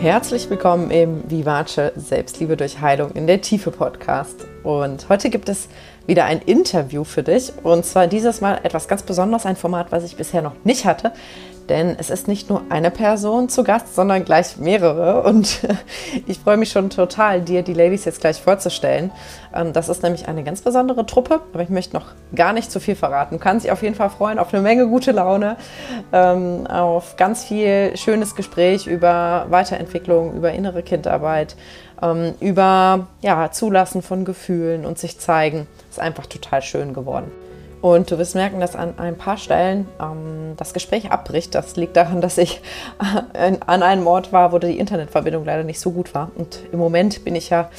Herzlich willkommen im Vivace Selbstliebe durch Heilung in der Tiefe Podcast. Und heute gibt es wieder ein Interview für dich. Und zwar dieses Mal etwas ganz Besonderes, ein Format, was ich bisher noch nicht hatte. Denn es ist nicht nur eine Person zu Gast, sondern gleich mehrere. Und ich freue mich schon total, dir die Ladies jetzt gleich vorzustellen. Ähm, das ist nämlich eine ganz besondere Truppe, aber ich möchte noch gar nicht zu viel verraten. Du kannst dich auf jeden Fall freuen auf eine Menge gute Laune, ähm, auf ganz viel schönes Gespräch über Weiterentwicklung, über innere Kindarbeit, ähm, über ja, Zulassen von Gefühlen und sich zeigen. Ist einfach total schön geworden. Und du wirst merken, dass an ein paar Stellen ähm, das Gespräch abbricht. Das liegt daran, dass ich an einem Ort war, wo die Internetverbindung leider nicht so gut war. Und im Moment bin ich ja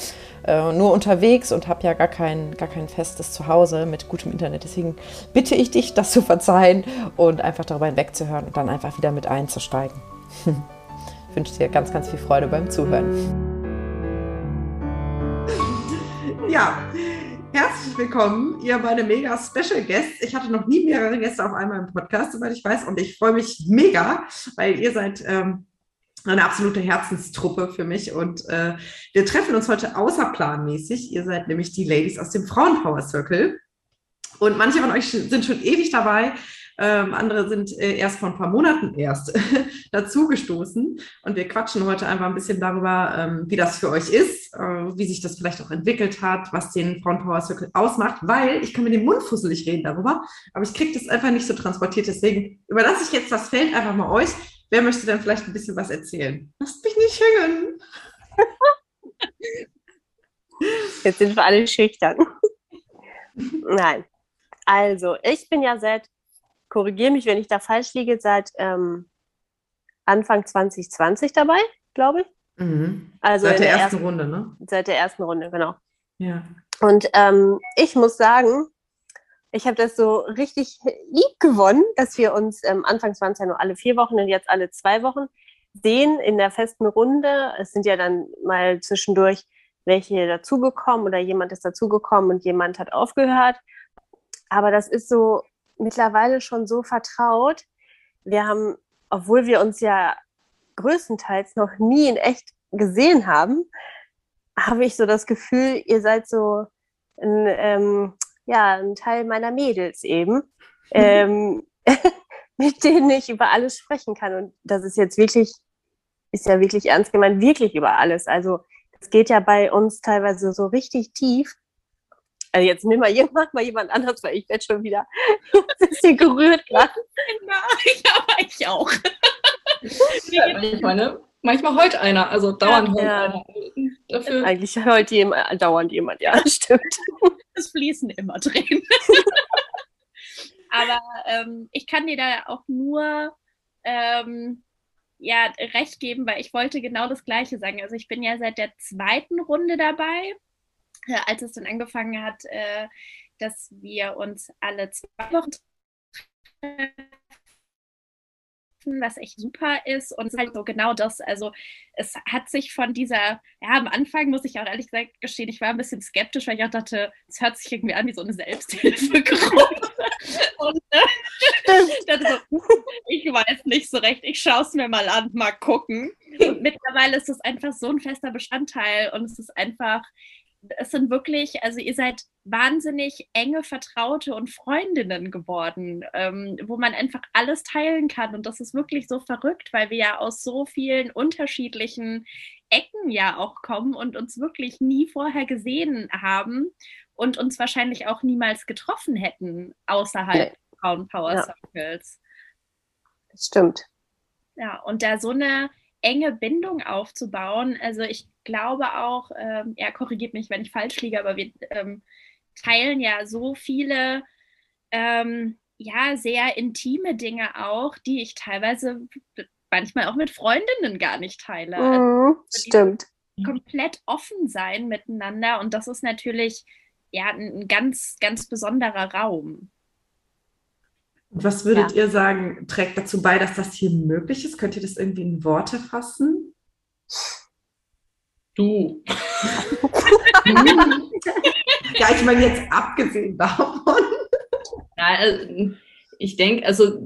äh, nur unterwegs und habe ja gar kein, gar kein festes Zuhause mit gutem Internet. Deswegen bitte ich dich, das zu verzeihen und einfach darüber hinwegzuhören und dann einfach wieder mit einzusteigen. ich wünsche dir ganz, ganz viel Freude beim Zuhören. Ja, Herzlich willkommen, ihr meine mega Special Guests. Ich hatte noch nie mehrere Gäste auf einmal im Podcast, soweit ich weiß, und ich freue mich mega, weil ihr seid ähm, eine absolute Herzenstruppe für mich und äh, wir treffen uns heute außerplanmäßig. Ihr seid nämlich die Ladies aus dem Frauenpower Circle und manche von euch sind schon ewig dabei. Ähm, andere sind äh, erst vor ein paar Monaten erst dazugestoßen. Und wir quatschen heute einfach ein bisschen darüber, ähm, wie das für euch ist, äh, wie sich das vielleicht auch entwickelt hat, was den Frauenpower Circle ausmacht, weil ich kann mit dem Mund fusselig reden darüber, aber ich kriege das einfach nicht so transportiert. Deswegen überlasse ich jetzt das Feld einfach mal euch. Wer möchte dann vielleicht ein bisschen was erzählen? Lasst mich nicht hängen. Jetzt sind wir alle schüchtern. Nein. Also, ich bin ja seit korrigiere mich, wenn ich da falsch liege, seit ähm, Anfang 2020 dabei, glaube ich. Mhm. Also seit der, der, ersten, Runde, ne? Seit der ersten Runde, genau. Ja. Und ähm, ich muss sagen, ich habe das so richtig lieb gewonnen, dass wir uns, ähm, anfangs waren es ja nur alle vier Wochen und jetzt alle zwei Wochen, sehen in der festen Runde. Es sind ja dann mal zwischendurch welche dazugekommen oder jemand ist dazugekommen und jemand hat aufgehört. Aber das ist so mittlerweile schon so vertraut. Wir haben, obwohl wir uns ja größtenteils noch nie in echt gesehen haben, habe ich so das Gefühl, ihr seid so ein, ähm, ja, ein Teil meiner Mädels eben, ähm, mit denen ich über alles sprechen kann. Und das ist jetzt wirklich, ist ja wirklich ernst gemeint, wirklich über alles. Also es geht ja bei uns teilweise so richtig tief. Also jetzt nimm mal, mach mal jemand anders, weil ich werde schon wieder ein bisschen gerührt gerade. ja, aber ich auch. manchmal, ne? manchmal heult einer, also dauernd heult ja. einer. Dafür Eigentlich heult jemand, dauernd jemand, ja, stimmt. Es fließen immer Tränen. aber ähm, ich kann dir da auch nur ähm, ja, recht geben, weil ich wollte genau das Gleiche sagen. Also ich bin ja seit der zweiten Runde dabei äh, als es dann angefangen hat, äh, dass wir uns alle zwei Wochen was echt super ist und es ist halt so genau das. Also es hat sich von dieser, ja, am Anfang muss ich auch ehrlich gesagt gestehen, ich war ein bisschen skeptisch, weil ich auch dachte, es hört sich irgendwie an wie so eine Selbsthilfegruppe. und äh, dachte so, ich weiß nicht so recht, ich schaue es mir mal an, mal gucken. Und mittlerweile ist es einfach so ein fester Bestandteil und es ist einfach, es sind wirklich, also ihr seid wahnsinnig enge Vertraute und Freundinnen geworden, ähm, wo man einfach alles teilen kann. Und das ist wirklich so verrückt, weil wir ja aus so vielen unterschiedlichen Ecken ja auch kommen und uns wirklich nie vorher gesehen haben und uns wahrscheinlich auch niemals getroffen hätten außerhalb nee. Frauen Power ja. Circles. Das stimmt. Ja, und da so eine enge Bindung aufzubauen. Also ich glaube auch, ähm, er korrigiert mich, wenn ich falsch liege, aber wir ähm, teilen ja so viele, ähm, ja, sehr intime Dinge auch, die ich teilweise manchmal auch mit Freundinnen gar nicht teile. Mhm, also stimmt. Komplett offen sein miteinander und das ist natürlich ja ein ganz, ganz besonderer Raum. Was würdet ja. ihr sagen, trägt dazu bei, dass das hier möglich ist? Könnt ihr das irgendwie in Worte fassen? Du. ja, ich meine jetzt abgesehen davon. Ja, also, ich denke, also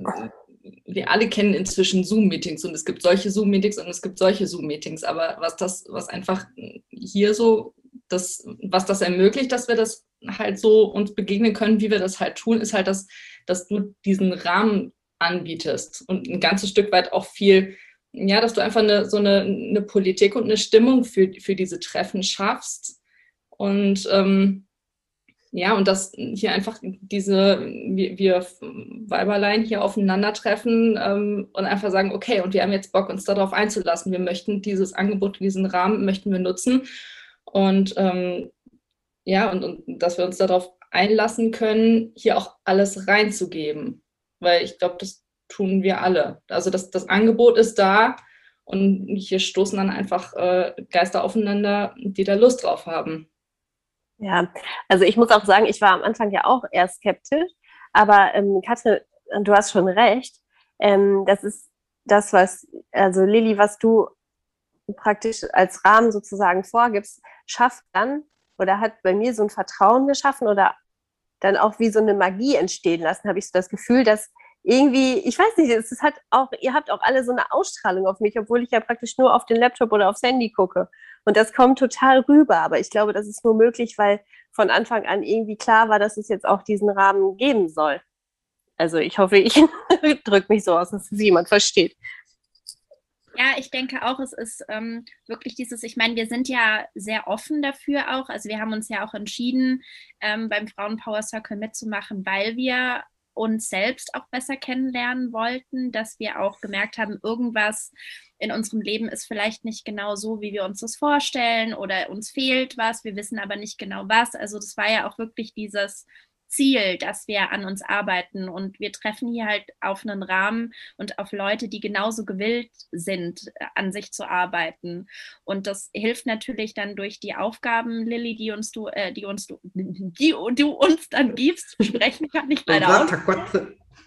wir alle kennen inzwischen Zoom-Meetings und es gibt solche Zoom-Meetings und es gibt solche Zoom-Meetings. Aber was das, was einfach hier so, das, was das ermöglicht, dass wir das halt so uns begegnen können, wie wir das halt tun, ist halt, dass, dass du diesen Rahmen anbietest und ein ganzes Stück weit auch viel, ja, dass du einfach eine, so eine, eine Politik und eine Stimmung für, für diese Treffen schaffst. Und ähm, ja, und dass hier einfach diese, wir, wir Weiberlein hier aufeinandertreffen ähm, und einfach sagen, okay, und wir haben jetzt Bock, uns darauf einzulassen. Wir möchten dieses Angebot, diesen Rahmen möchten wir nutzen. Und ähm, ja, und, und dass wir uns darauf einlassen können, hier auch alles reinzugeben. Weil ich glaube, das tun wir alle. Also das, das Angebot ist da und hier stoßen dann einfach äh, Geister aufeinander, die da Lust drauf haben. Ja, also ich muss auch sagen, ich war am Anfang ja auch eher skeptisch, aber ähm, Katrin, du hast schon recht. Ähm, das ist das, was, also Lilly, was du praktisch als Rahmen sozusagen vorgibst, schafft dann oder hat bei mir so ein Vertrauen geschaffen oder dann auch wie so eine Magie entstehen lassen, habe ich so das Gefühl, dass irgendwie, ich weiß nicht, es hat auch, ihr habt auch alle so eine Ausstrahlung auf mich, obwohl ich ja praktisch nur auf den Laptop oder aufs Handy gucke. Und das kommt total rüber. Aber ich glaube, das ist nur möglich, weil von Anfang an irgendwie klar war, dass es jetzt auch diesen Rahmen geben soll. Also ich hoffe, ich drücke mich so aus, dass es jemand versteht. Ja, ich denke auch, es ist ähm, wirklich dieses, ich meine, wir sind ja sehr offen dafür auch. Also wir haben uns ja auch entschieden, ähm, beim Frauenpower Circle mitzumachen, weil wir uns selbst auch besser kennenlernen wollten, dass wir auch gemerkt haben, irgendwas in unserem Leben ist vielleicht nicht genau so, wie wir uns das vorstellen oder uns fehlt was, wir wissen aber nicht genau was. Also das war ja auch wirklich dieses Ziel, dass wir an uns arbeiten und wir treffen hier halt auf einen Rahmen und auf Leute, die genauso gewillt sind, an sich zu arbeiten. Und das hilft natürlich dann durch die Aufgaben, Lilly, die uns du, äh, die uns du, die du uns dann gibst. Sprechen kann ich leider auch.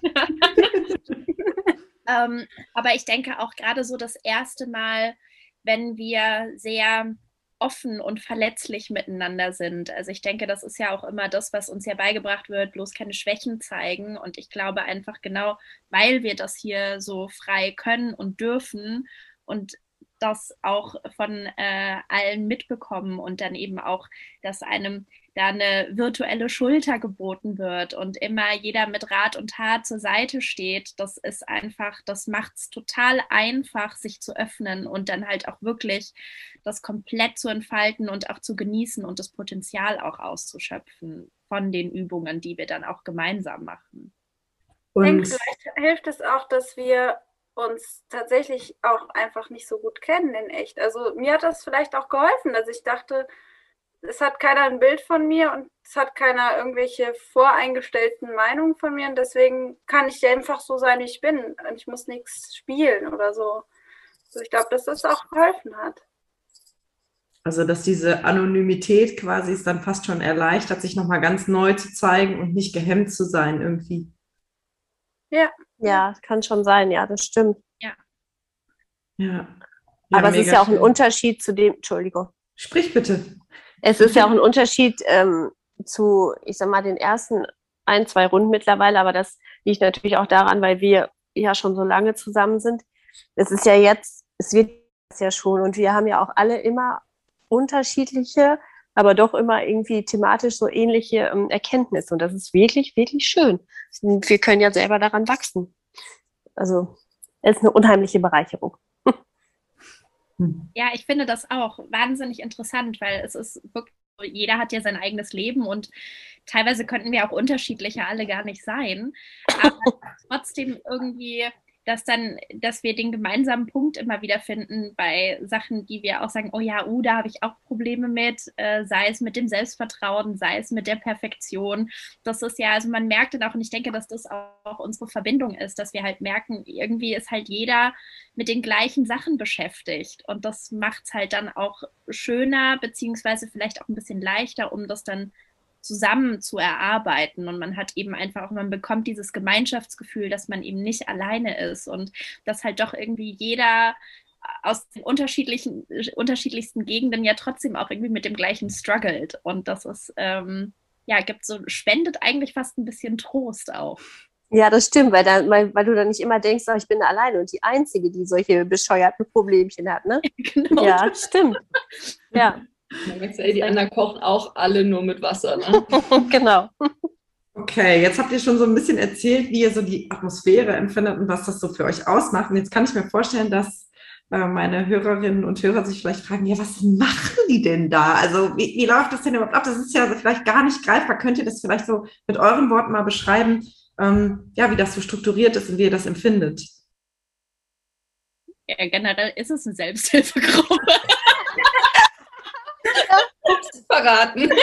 ähm, aber ich denke auch gerade so das erste Mal, wenn wir sehr offen und verletzlich miteinander sind. Also ich denke, das ist ja auch immer das, was uns ja beigebracht wird, bloß keine Schwächen zeigen. Und ich glaube einfach genau, weil wir das hier so frei können und dürfen und das auch von äh, allen mitbekommen und dann eben auch, dass einem da eine virtuelle Schulter geboten wird und immer jeder mit Rat und Tat zur Seite steht, das ist einfach, das macht es total einfach, sich zu öffnen und dann halt auch wirklich das komplett zu entfalten und auch zu genießen und das Potenzial auch auszuschöpfen von den Übungen, die wir dann auch gemeinsam machen. Und ich denke, vielleicht hilft es auch, dass wir uns tatsächlich auch einfach nicht so gut kennen in echt. Also mir hat das vielleicht auch geholfen, dass ich dachte, es hat keiner ein Bild von mir und es hat keiner irgendwelche voreingestellten Meinungen von mir und deswegen kann ich einfach so sein, wie ich bin und ich muss nichts spielen oder so. Also ich glaube, dass das auch geholfen hat. Also, dass diese Anonymität quasi es dann fast schon erleichtert, sich nochmal ganz neu zu zeigen und nicht gehemmt zu sein irgendwie. Ja. Ja, kann schon sein, ja, das stimmt. Ja. Ja. ja Aber es ist ja auch ein Unterschied zu dem, Entschuldigung. Sprich bitte. Es ist ja auch ein Unterschied ähm, zu, ich sag mal, den ersten ein, zwei Runden mittlerweile, aber das liegt natürlich auch daran, weil wir ja schon so lange zusammen sind. Es ist ja jetzt, es wird ja schon und wir haben ja auch alle immer unterschiedliche, aber doch immer irgendwie thematisch so ähnliche ähm, Erkenntnisse und das ist wirklich, wirklich schön. Wir können ja selber daran wachsen. Also es ist eine unheimliche Bereicherung. Hm. Ja, ich finde das auch wahnsinnig interessant, weil es ist wirklich, jeder hat ja sein eigenes Leben und teilweise könnten wir auch unterschiedlicher alle gar nicht sein. Aber trotzdem irgendwie dass dann, dass wir den gemeinsamen Punkt immer wieder finden bei Sachen, die wir auch sagen, oh ja, uh, da habe ich auch Probleme mit, äh, sei es mit dem Selbstvertrauen, sei es mit der Perfektion. Das ist ja, also man merkt dann auch, und ich denke, dass das auch unsere Verbindung ist, dass wir halt merken, irgendwie ist halt jeder mit den gleichen Sachen beschäftigt. Und das macht es halt dann auch schöner, beziehungsweise vielleicht auch ein bisschen leichter, um das dann zusammen zu erarbeiten. Und man hat eben einfach, man bekommt dieses Gemeinschaftsgefühl, dass man eben nicht alleine ist und dass halt doch irgendwie jeder aus den unterschiedlichen, unterschiedlichsten Gegenden ja trotzdem auch irgendwie mit dem gleichen struggelt. Und das ist, ähm, ja, gibt so, spendet eigentlich fast ein bisschen Trost auch. Ja, das stimmt, weil, dann, weil, weil du dann nicht immer denkst, oh, ich bin alleine und die Einzige, die solche bescheuerten Problemchen hat, ne? genau. Ja, stimmt. Ja, Ey, die anderen kochen auch alle nur mit Wasser. Ne? genau. Okay, jetzt habt ihr schon so ein bisschen erzählt, wie ihr so die Atmosphäre empfindet und was das so für euch ausmacht. Und jetzt kann ich mir vorstellen, dass äh, meine Hörerinnen und Hörer sich vielleicht fragen, ja, was machen die denn da? Also wie, wie läuft das denn überhaupt ab? Das ist ja vielleicht gar nicht greifbar. Könnt ihr das vielleicht so mit euren Worten mal beschreiben, ähm, ja, wie das so strukturiert ist und wie ihr das empfindet? Ja, generell ist es eine Selbsthilfegruppe. Verraten.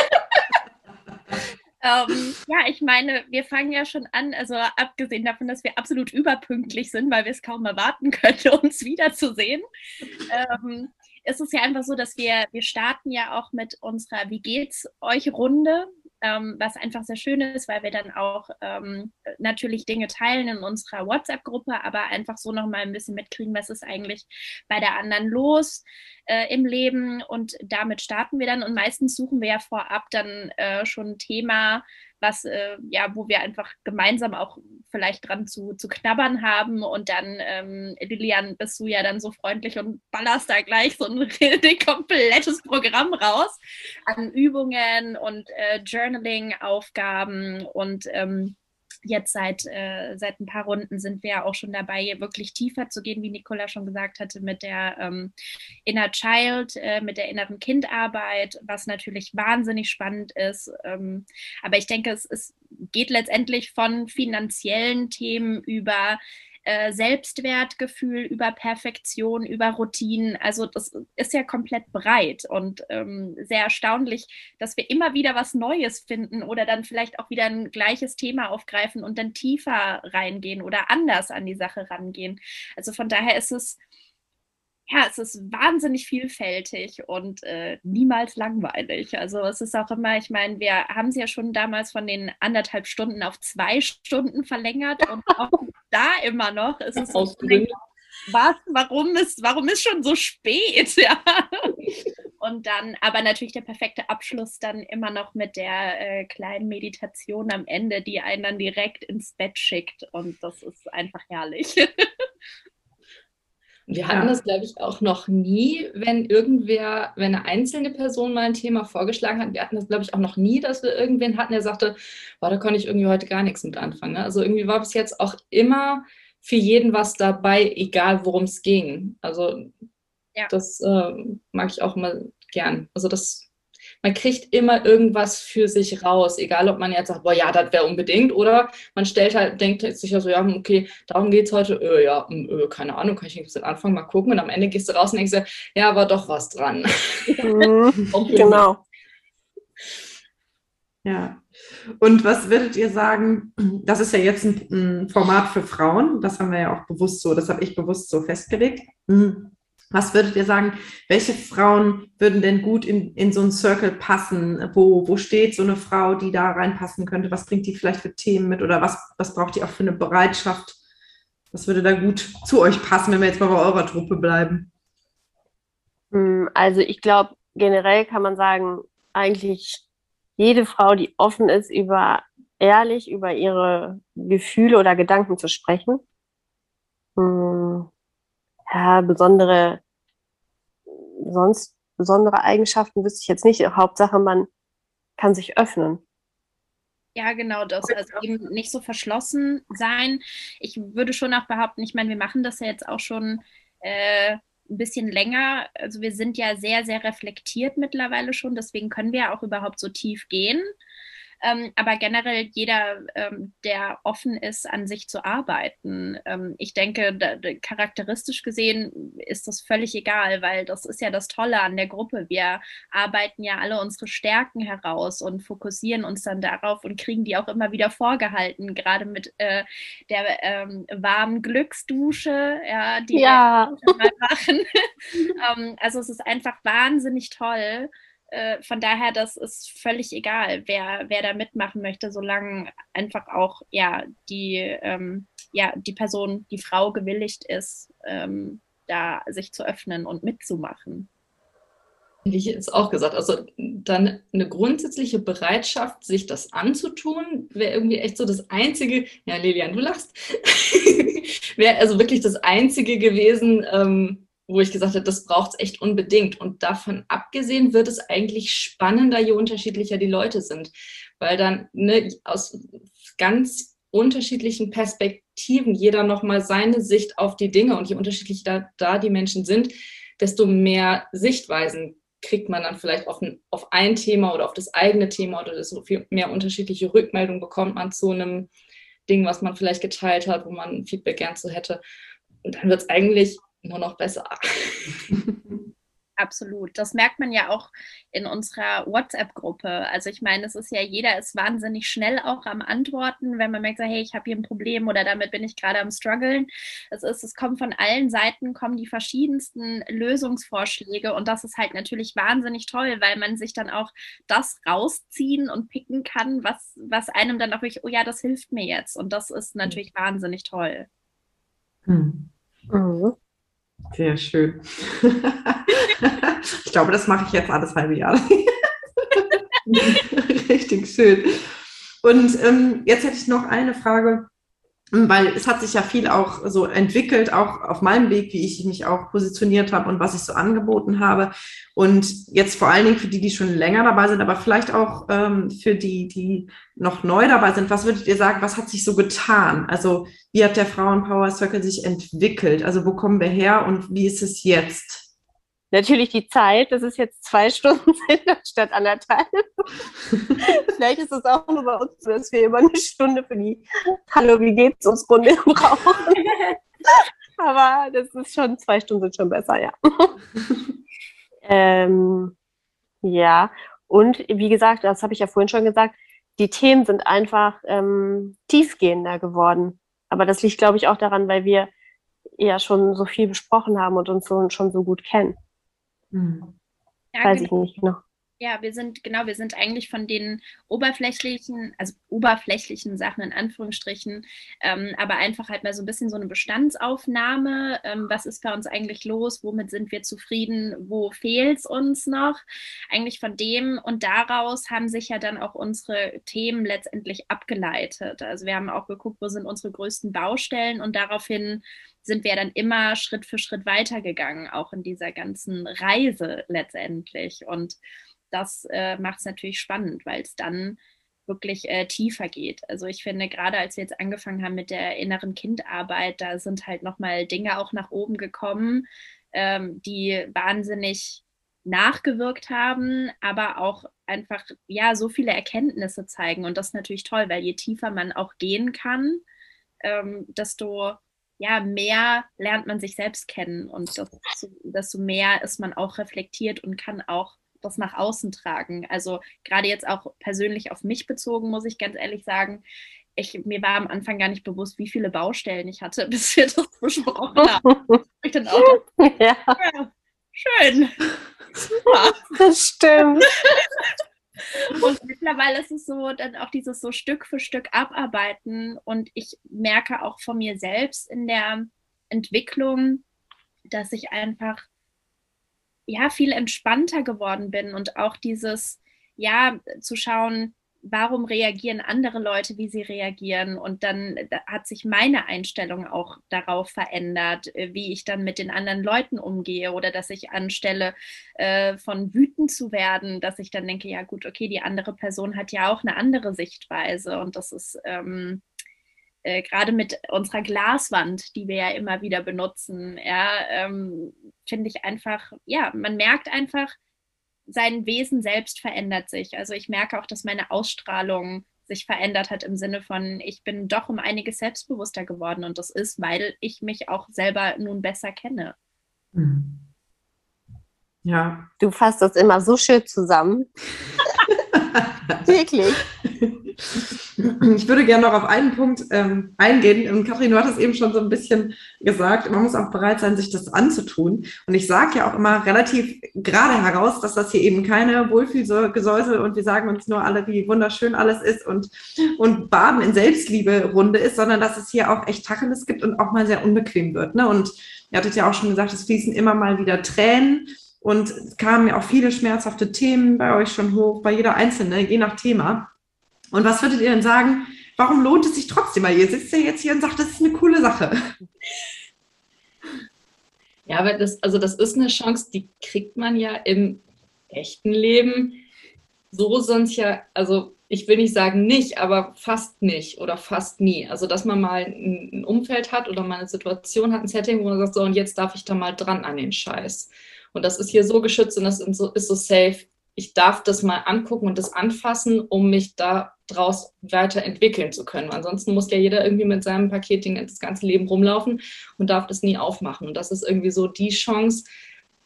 Ähm, ja, ich meine, wir fangen ja schon an, also abgesehen davon, dass wir absolut überpünktlich sind, weil wir es kaum erwarten können, uns wiederzusehen, ähm, ist es ja einfach so, dass wir, wir starten ja auch mit unserer Wie geht's euch Runde, ähm, was einfach sehr schön ist, weil wir dann auch ähm, natürlich Dinge teilen in unserer WhatsApp-Gruppe, aber einfach so nochmal ein bisschen mitkriegen, was ist eigentlich bei der anderen los äh, im Leben. Und damit starten wir dann. Und meistens suchen wir ja vorab dann äh, schon ein Thema, was äh, ja, wo wir einfach gemeinsam auch vielleicht dran zu, zu knabbern haben. Und dann, ähm, Lilian, bist du ja dann so freundlich und ballerst da gleich so ein komplettes Programm raus an Übungen und äh, Journaling-Aufgaben. Und ähm, jetzt seit, äh, seit ein paar Runden sind wir ja auch schon dabei, wirklich tiefer zu gehen, wie Nicola schon gesagt hatte, mit der ähm, Inner Child, äh, mit der inneren Kindarbeit, was natürlich wahnsinnig spannend ist. Ähm, aber ich denke, es, es geht letztendlich von finanziellen Themen über äh, Selbstwertgefühl, über Perfektion, über Routinen. Also das ist ja komplett breit und ähm, sehr erstaunlich, dass wir immer wieder was Neues finden oder dann vielleicht auch wieder ein gleiches Thema aufgreifen und dann tiefer reingehen oder anders an die Sache rangehen. Also von daher ist es ja, es ist wahnsinnig vielfältig und äh, niemals langweilig. Also es ist auch immer, ich meine, wir haben es ja schon damals von den anderthalb Stunden auf zwei Stunden verlängert und auch da immer noch ist es so, was, warum ist, warum ist schon so spät? Ja. Und dann, aber natürlich der perfekte Abschluss dann immer noch mit der äh, kleinen Meditation am Ende, die einen dann direkt ins Bett schickt. Und das ist einfach herrlich. Wir hatten ja. das, glaube ich, auch noch nie, wenn irgendwer, wenn eine einzelne Person mal ein Thema vorgeschlagen hat. Wir hatten das, glaube ich, auch noch nie, dass wir irgendwen hatten, der sagte, boah, da konnte ich irgendwie heute gar nichts mit anfangen. Ne? Also irgendwie war bis jetzt auch immer für jeden was dabei, egal worum es ging. Also ja. das äh, mag ich auch immer gern. Also das man kriegt immer irgendwas für sich raus, egal ob man jetzt sagt, boah, ja, das wäre unbedingt, oder man stellt halt, denkt sich ja so, ja, okay, darum geht es heute, äh, ja, äh, keine Ahnung, kann ich nicht bis Anfang mal gucken und am Ende gehst du raus und denkst dir, ja, war doch was dran. Mhm, genau. Ja. Und was würdet ihr sagen, das ist ja jetzt ein, ein, Format für Frauen, das haben wir ja auch bewusst so, das habe ich bewusst so festgelegt. Mhm. Was würdet ihr sagen, welche Frauen würden denn gut in, in so einen Circle passen? Wo, wo steht so eine Frau, die da reinpassen könnte? Was bringt die vielleicht für Themen mit? Oder was, was braucht die auch für eine Bereitschaft? Was würde da gut zu euch passen, wenn wir jetzt mal bei eurer Truppe bleiben? Hm, also ich glaube, generell kann man sagen, eigentlich jede Frau, die offen ist, über ehrlich über ihre Gefühle oder Gedanken zu sprechen. Hm, ja, besondere sonst besondere Eigenschaften wüsste ich jetzt nicht. Hauptsache, man kann sich öffnen. Ja, genau das. Also eben nicht so verschlossen sein. Ich würde schon auch behaupten, ich meine, wir machen das ja jetzt auch schon äh, ein bisschen länger. Also wir sind ja sehr, sehr reflektiert mittlerweile schon. Deswegen können wir auch überhaupt so tief gehen. Ähm, aber generell jeder, ähm, der offen ist, an sich zu arbeiten. Ähm, ich denke, da, da, charakteristisch gesehen ist das völlig egal, weil das ist ja das Tolle an der Gruppe. Wir arbeiten ja alle unsere Stärken heraus und fokussieren uns dann darauf und kriegen die auch immer wieder vorgehalten, gerade mit äh, der ähm, warmen Glücksdusche, ja, die ja. wir mal machen. Ähm, also es ist einfach wahnsinnig toll äh, von daher, das ist völlig egal, wer, wer da mitmachen möchte, solange einfach auch ja die, ähm, ja, die Person, die Frau gewilligt ist, ähm, da sich zu öffnen und mitzumachen. wie ich jetzt auch gesagt, also dann eine grundsätzliche Bereitschaft, sich das anzutun, wäre irgendwie echt so das Einzige, ja, Lilian, du lachst, wäre also wirklich das Einzige gewesen, ähm, wo ich gesagt habe, das braucht es echt unbedingt. Und davon abgesehen wird es eigentlich spannender, je unterschiedlicher die Leute sind, weil dann ne, aus ganz unterschiedlichen Perspektiven jeder nochmal seine Sicht auf die Dinge und je unterschiedlicher da, da die Menschen sind, desto mehr Sichtweisen kriegt man dann vielleicht auf ein, auf ein Thema oder auf das eigene Thema oder so viel mehr unterschiedliche Rückmeldungen bekommt man zu einem Ding, was man vielleicht geteilt hat, wo man Feedback gern zu hätte. Und dann wird es eigentlich nur noch besser. Absolut. Das merkt man ja auch in unserer WhatsApp-Gruppe. Also ich meine, es ist ja, jeder ist wahnsinnig schnell auch am Antworten, wenn man merkt, so, hey, ich habe hier ein Problem oder damit bin ich gerade am struggeln. Es ist, es kommt von allen Seiten, kommen die verschiedensten Lösungsvorschläge und das ist halt natürlich wahnsinnig toll, weil man sich dann auch das rausziehen und picken kann, was, was einem dann auch wirklich, oh ja, das hilft mir jetzt. Und das ist natürlich wahnsinnig toll. Hm. Mhm. Sehr schön. ich glaube, das mache ich jetzt alles halbe Jahr. Richtig schön. Und ähm, jetzt hätte ich noch eine Frage weil es hat sich ja viel auch so entwickelt, auch auf meinem Weg, wie ich mich auch positioniert habe und was ich so angeboten habe. Und jetzt vor allen Dingen für die, die schon länger dabei sind, aber vielleicht auch ähm, für die, die noch neu dabei sind. Was würdet ihr sagen, was hat sich so getan? Also wie hat der Frauenpower Circle sich entwickelt? Also wo kommen wir her und wie ist es jetzt? Natürlich die Zeit, das ist jetzt zwei Stunden statt anderthalb. Vielleicht ist es auch nur bei uns so, dass wir immer eine Stunde für die Hallo, wie geht's uns Runde brauchen. Aber das ist schon, zwei Stunden sind schon besser, ja. ähm, ja, und wie gesagt, das habe ich ja vorhin schon gesagt, die Themen sind einfach ähm, tiefgehender geworden. Aber das liegt, glaube ich, auch daran, weil wir ja schon so viel besprochen haben und uns so, schon so gut kennen. Hm. Ja, Weiß genau. ich nicht genau. Ja, wir sind, genau, wir sind eigentlich von den oberflächlichen, also oberflächlichen Sachen in Anführungsstrichen, ähm, aber einfach halt mal so ein bisschen so eine Bestandsaufnahme. Ähm, was ist bei uns eigentlich los? Womit sind wir zufrieden? Wo fehlt es uns noch? Eigentlich von dem und daraus haben sich ja dann auch unsere Themen letztendlich abgeleitet. Also wir haben auch geguckt, wo sind unsere größten Baustellen und daraufhin sind wir dann immer Schritt für Schritt weitergegangen, auch in dieser ganzen Reise letztendlich. Und das äh, macht es natürlich spannend, weil es dann wirklich äh, tiefer geht. Also ich finde, gerade als wir jetzt angefangen haben mit der inneren Kindarbeit, da sind halt nochmal Dinge auch nach oben gekommen, ähm, die wahnsinnig nachgewirkt haben, aber auch einfach ja so viele Erkenntnisse zeigen. Und das ist natürlich toll, weil je tiefer man auch gehen kann, ähm, desto ja, mehr lernt man sich selbst kennen und desto, desto mehr ist man auch reflektiert und kann auch das nach außen tragen. Also gerade jetzt auch persönlich auf mich bezogen, muss ich ganz ehrlich sagen, ich, mir war am Anfang gar nicht bewusst, wie viele Baustellen ich hatte, bis wir das besprochen haben. ich dann auch dachte, ja. ja. schön. Super. Das stimmt. Und mittlerweile ist es so, dann auch dieses so Stück für Stück abarbeiten. Und ich merke auch von mir selbst in der Entwicklung, dass ich einfach ja viel entspannter geworden bin und auch dieses ja zu schauen, warum reagieren andere Leute, wie sie reagieren. Und dann hat sich meine Einstellung auch darauf verändert, äh, wie ich dann mit den anderen Leuten umgehe oder dass ich anstelle äh, von wütend zu werden, dass ich dann denke, ja gut, okay, die andere Person hat ja auch eine andere Sichtweise und das ist ähm, äh, gerade mit unserer Glaswand, die wir ja immer wieder benutzen, ja, ähm, finde ich einfach, ja, man merkt einfach, sein Wesen selbst verändert sich. Also ich merke auch, dass meine Ausstrahlung sich verändert hat im Sinne von, ich bin doch um einiges selbstbewusster geworden und das ist, weil ich mich auch selber nun besser kenne. Mhm. Ja. Du fasst das immer so schön zusammen. Wirklich. Ich würde gerne noch auf einen Punkt ähm, eingehen. Und Kathrin, du hattest eben schon so ein bisschen gesagt, man muss auch bereit sein, sich das anzutun. Und ich sage ja auch immer relativ gerade heraus, dass das hier eben keine Wohlfühlgesäusel und wir sagen uns nur alle, wie wunderschön alles ist und, und Baden in Selbstliebe-Runde ist, sondern dass es hier auch echt Tacheles gibt und auch mal sehr unbequem wird. Ne? Und ihr hattet ja auch schon gesagt, es fließen immer mal wieder Tränen und es kamen ja auch viele schmerzhafte Themen bei euch schon hoch, bei jeder Einzelne, je nach Thema. Und was würdet ihr denn sagen, warum lohnt es sich trotzdem? Weil ihr sitzt ja jetzt hier und sagt, das ist eine coole Sache. Ja, aber das, also das ist eine Chance, die kriegt man ja im echten Leben so sonst ja, also ich will nicht sagen nicht, aber fast nicht oder fast nie. Also dass man mal ein Umfeld hat oder mal eine Situation hat, ein Setting, wo man sagt, so und jetzt darf ich da mal dran an den Scheiß. Und das ist hier so geschützt und das ist so, ist so safe. Ich darf das mal angucken und das anfassen, um mich da draus weiterentwickeln zu können. Ansonsten muss ja jeder irgendwie mit seinem Paketing das ganze Leben rumlaufen und darf das nie aufmachen. Und das ist irgendwie so die Chance,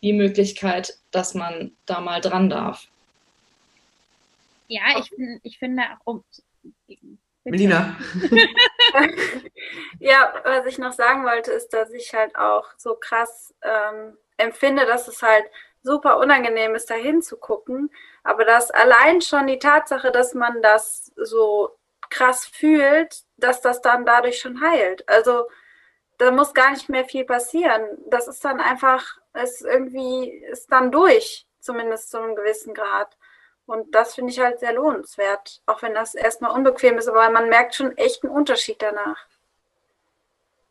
die Möglichkeit, dass man da mal dran darf. Ja, ich, ich finde auch. Melina. ja, was ich noch sagen wollte, ist, dass ich halt auch so krass ähm, empfinde, dass es halt super unangenehm ist, da hinzugucken. Aber dass allein schon die Tatsache, dass man das so krass fühlt, dass das dann dadurch schon heilt. Also da muss gar nicht mehr viel passieren. Das ist dann einfach, ist irgendwie, ist dann durch, zumindest zu einem gewissen Grad. Und das finde ich halt sehr lohnenswert, auch wenn das erstmal unbequem ist, aber man merkt schon echt einen Unterschied danach.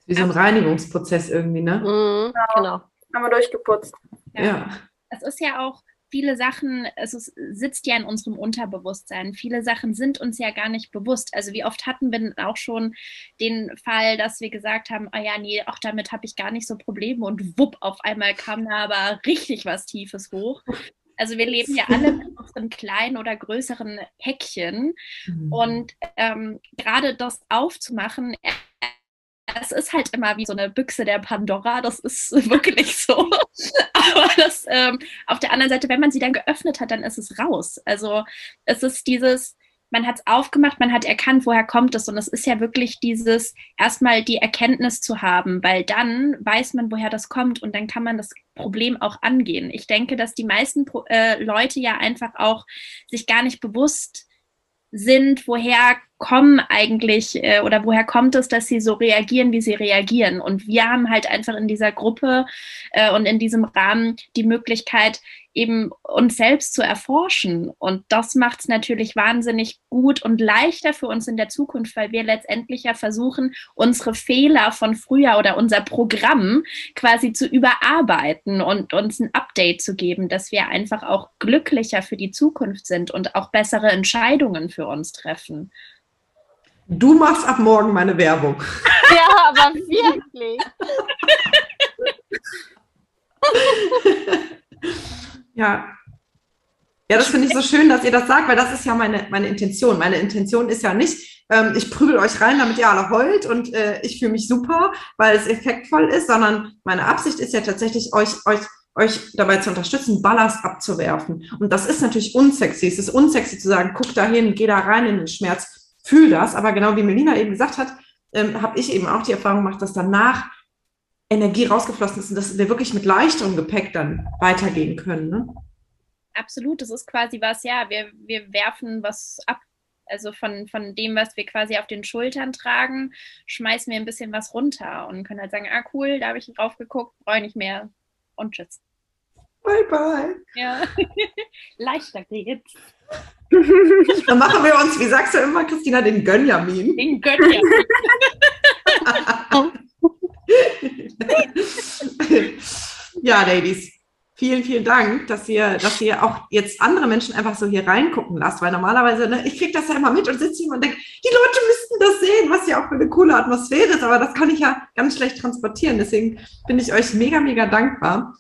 Wie so ein Reinigungsprozess irgendwie, ne? Mhm, genau. Haben wir durchgeputzt. Ja. ja. Es ist ja auch viele Sachen, es ist, sitzt ja in unserem Unterbewusstsein. Viele Sachen sind uns ja gar nicht bewusst. Also wie oft hatten wir auch schon den Fall, dass wir gesagt haben, oh ja, nee, auch damit habe ich gar nicht so Probleme und wupp, auf einmal kam da aber richtig was Tiefes hoch. Also wir leben ja alle in unseren kleinen oder größeren Häkchen. Mhm. Und ähm, gerade das aufzumachen, es ist halt immer wie so eine Büchse der Pandora, das ist wirklich so. Aber das, ähm, auf der anderen Seite, wenn man sie dann geöffnet hat, dann ist es raus. Also es ist dieses, man hat es aufgemacht, man hat erkannt, woher kommt es. Und es ist ja wirklich dieses, erstmal die Erkenntnis zu haben, weil dann weiß man, woher das kommt und dann kann man das Problem auch angehen. Ich denke, dass die meisten äh, Leute ja einfach auch sich gar nicht bewusst sind, woher kommen eigentlich äh, oder woher kommt es, dass sie so reagieren, wie sie reagieren. Und wir haben halt einfach in dieser Gruppe äh, und in diesem Rahmen die Möglichkeit, eben uns selbst zu erforschen. Und das macht es natürlich wahnsinnig gut und leichter für uns in der Zukunft, weil wir letztendlich ja versuchen, unsere Fehler von früher oder unser Programm quasi zu überarbeiten und uns ein Update zu geben, dass wir einfach auch glücklicher für die Zukunft sind und auch bessere Entscheidungen für uns treffen. Du machst ab morgen meine Werbung. Ja, aber wirklich. ja. Ja, das finde ich so schön, dass ihr das sagt, weil das ist ja meine, meine Intention. Meine Intention ist ja nicht, ähm, ich prügel euch rein, damit ihr alle heult und äh, ich fühle mich super, weil es effektvoll ist, sondern meine Absicht ist ja tatsächlich, euch, euch, euch dabei zu unterstützen, Ballast abzuwerfen. Und das ist natürlich unsexy. Es ist unsexy zu sagen, guck da hin, geh da rein in den Schmerz fühle das, aber genau wie Melina eben gesagt hat, ähm, habe ich eben auch die Erfahrung gemacht, dass danach Energie rausgeflossen ist und dass wir wirklich mit leichterem Gepäck dann weitergehen können. Ne? Absolut, das ist quasi was, ja, wir, wir werfen was ab. Also von, von dem, was wir quasi auf den Schultern tragen, schmeißen wir ein bisschen was runter und können halt sagen, ah cool, da habe ich drauf geguckt, ich nicht mehr und tschüss. Bye bye. Ja, leichter geht's. Dann machen wir uns, wie sagst du immer, Christina, den Gönjamin. Den Gönjamin. ja, Ladies, vielen, vielen Dank, dass ihr, dass ihr auch jetzt andere Menschen einfach so hier reingucken lasst, weil normalerweise, ne, ich kriege das ja immer mit und sitze hier und denke, die Leute müssten das sehen, was ja auch für eine coole Atmosphäre ist, aber das kann ich ja ganz schlecht transportieren. Deswegen bin ich euch mega, mega dankbar.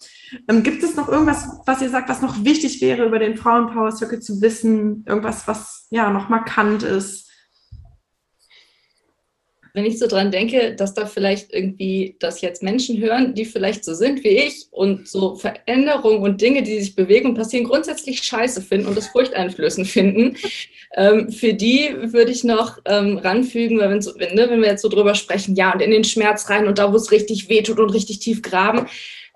Ähm, gibt es noch irgendwas, was ihr sagt, was noch wichtig wäre, über den Frauenpower Circle zu wissen? Irgendwas, was ja noch markant ist? Wenn ich so dran denke, dass da vielleicht irgendwie das jetzt Menschen hören, die vielleicht so sind wie ich und so Veränderungen und Dinge, die sich bewegen und passieren, grundsätzlich scheiße finden und das furchteinflößend finden. Ähm, für die würde ich noch ähm, ranfügen, weil wenn, ne, wenn wir jetzt so drüber sprechen, ja, und in den Schmerz rein und da, wo es richtig wehtut und richtig tief graben,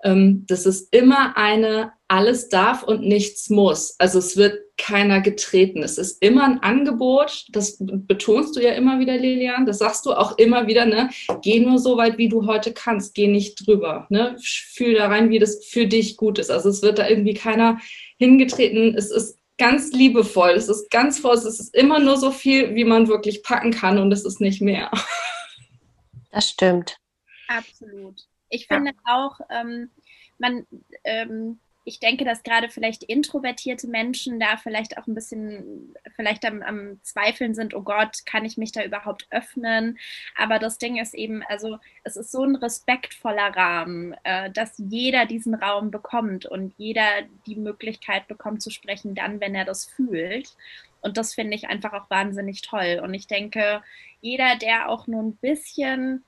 ähm, das ist immer eine alles darf und nichts muss. Also es wird keiner getreten. Es ist immer ein Angebot. Das betonst du ja immer wieder, Lilian. Das sagst du auch immer wieder. Ne? Geh nur so weit, wie du heute kannst. Geh nicht drüber. Ne? Fühl da rein, wie das für dich gut ist. Also es wird da irgendwie keiner hingetreten. Es ist ganz liebevoll. Es ist ganz voll. Es ist immer nur so viel, wie man wirklich packen kann und es ist nicht mehr. Das stimmt. Absolut. Ich finde ja. auch, ähm, man, ähm, ich denke, dass gerade vielleicht introvertierte Menschen da vielleicht auch ein bisschen, vielleicht am, am, Zweifeln sind, oh Gott, kann ich mich da überhaupt öffnen? Aber das Ding ist eben, also es ist so ein respektvoller Rahmen, äh, dass jeder diesen Raum bekommt und jeder die Möglichkeit bekommt zu sprechen, dann, wenn er das fühlt. Und das finde ich einfach auch wahnsinnig toll. Und ich denke, jeder, der auch nur ein bisschen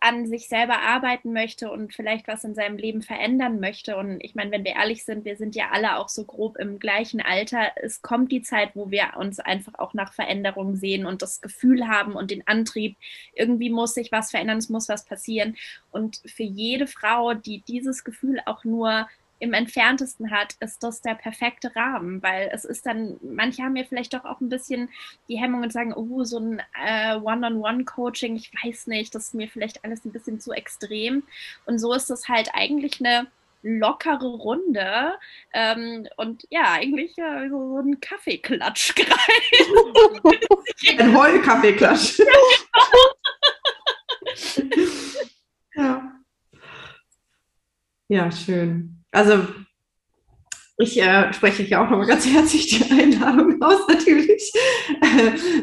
an sich selber arbeiten möchte und vielleicht was in seinem Leben verändern möchte. Und ich meine, wenn wir ehrlich sind, wir sind ja alle auch so grob im gleichen Alter. Es kommt die Zeit, wo wir uns einfach auch nach Veränderungen sehen und das Gefühl haben und den Antrieb, irgendwie muss sich was verändern, es muss was passieren. Und für jede Frau, die dieses Gefühl auch nur im entferntesten hat, ist das der perfekte Rahmen, weil es ist dann, manche haben ja vielleicht doch auch ein bisschen die Hemmung und sagen, oh, so ein äh, One-on-One-Coaching, ich weiß nicht, das ist mir vielleicht alles ein bisschen zu extrem. Und so ist es halt eigentlich eine lockere Runde ähm, und ja, eigentlich äh, so, so ein Kaffeeklatsch ein Heulkaffeeklatsch. ja. Ja, schön. Also ich äh, spreche hier auch nochmal ganz herzlich die Einladung aus, natürlich.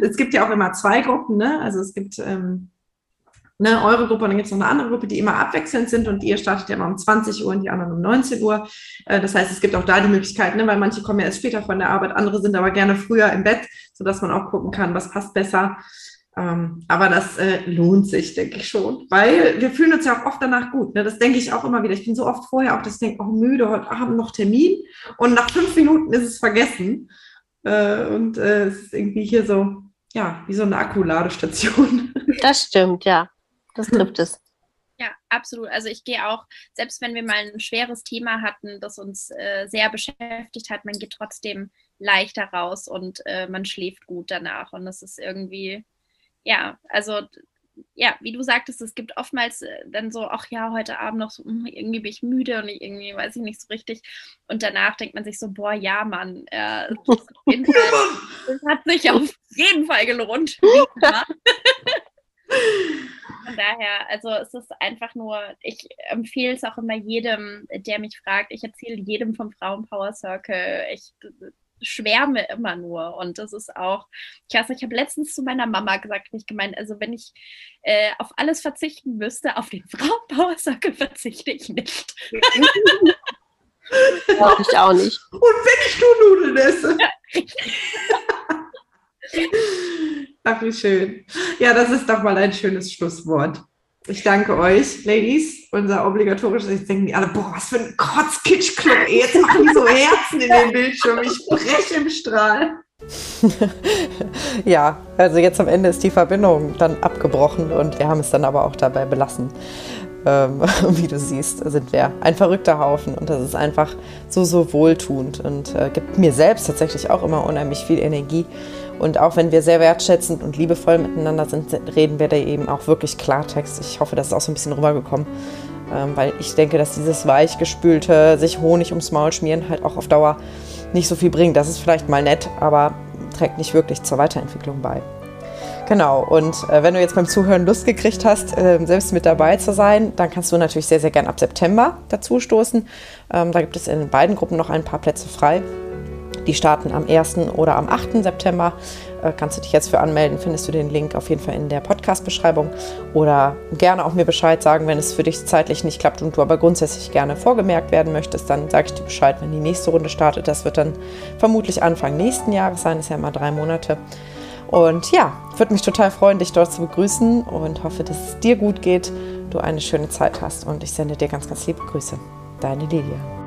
es gibt ja auch immer zwei Gruppen, ne? Also es gibt ähm, ne, eure Gruppe und dann gibt es noch eine andere Gruppe, die immer abwechselnd sind und ihr startet ja immer um 20 Uhr und die anderen um 19 Uhr. Äh, das heißt, es gibt auch da die Möglichkeit, ne, weil manche kommen ja erst später von der Arbeit, andere sind aber gerne früher im Bett, sodass man auch gucken kann, was passt besser. Ähm, aber das äh, lohnt sich, denke ich schon, weil wir fühlen uns ja auch oft danach gut. Ne? Das denke ich auch immer wieder. Ich bin so oft vorher auch, dass ich denke, oh müde, heute Abend noch Termin und nach fünf Minuten ist es vergessen. Äh, und äh, es ist irgendwie hier so, ja, wie so eine Akkuladestation. Das stimmt, ja. Das trifft es. Ja, absolut. Also ich gehe auch, selbst wenn wir mal ein schweres Thema hatten, das uns äh, sehr beschäftigt hat, man geht trotzdem leichter raus und äh, man schläft gut danach. Und das ist irgendwie, ja, also ja, wie du sagtest, es gibt oftmals äh, dann so, ach ja, heute Abend noch so, hm, irgendwie bin ich müde und irgendwie weiß ich nicht so richtig. Und danach denkt man sich so, boah, ja, Mann, äh, das, das, hat sich auf jeden Fall gelohnt. Von daher, also es ist einfach nur, ich empfehle es auch immer jedem, der mich fragt. Ich erzähle jedem vom Frauenpower Circle. Ich schwärme immer nur. Und das ist auch, ich weiß, ich habe letztens zu meiner Mama gesagt, ich gemeint, also wenn ich äh, auf alles verzichten müsste, auf den Frauenpower Circle verzichte ich nicht. ja, ich auch nicht. Und wenn ich nur Nudeln esse. Ach, wie schön. Ja, das ist doch mal ein schönes Schlusswort. Ich danke euch, Ladies. Unser obligatorisches, jetzt denken die alle, boah, was für ein Kotz-Kitsch-Club. Jetzt machen die so Herzen in den Bildschirm. Ich breche im Strahl. ja, also jetzt am Ende ist die Verbindung dann abgebrochen und wir haben es dann aber auch dabei belassen. Ähm, wie du siehst, sind wir ein verrückter Haufen und das ist einfach so, so wohltuend und äh, gibt mir selbst tatsächlich auch immer unheimlich viel Energie und auch wenn wir sehr wertschätzend und liebevoll miteinander sind, reden wir da eben auch wirklich Klartext. Ich hoffe, das ist auch so ein bisschen rübergekommen, ähm, weil ich denke, dass dieses weichgespülte, sich Honig ums Maul schmieren halt auch auf Dauer nicht so viel bringt. Das ist vielleicht mal nett, aber trägt nicht wirklich zur Weiterentwicklung bei. Genau, und äh, wenn du jetzt beim Zuhören Lust gekriegt hast, äh, selbst mit dabei zu sein, dann kannst du natürlich sehr, sehr gern ab September dazu stoßen. Ähm, da gibt es in beiden Gruppen noch ein paar Plätze frei. Die starten am 1. oder am 8. September. Äh, kannst du dich jetzt für anmelden, findest du den Link auf jeden Fall in der Podcast-Beschreibung. Oder gerne auch mir Bescheid sagen, wenn es für dich zeitlich nicht klappt und du aber grundsätzlich gerne vorgemerkt werden möchtest, dann sage ich dir Bescheid, wenn die nächste Runde startet. Das wird dann vermutlich Anfang nächsten Jahres sein, das ist ja immer drei Monate. Und ja, würde mich total freuen, dich dort zu begrüßen und hoffe, dass es dir gut geht, du eine schöne Zeit hast und ich sende dir ganz, ganz liebe Grüße. Deine Lilia.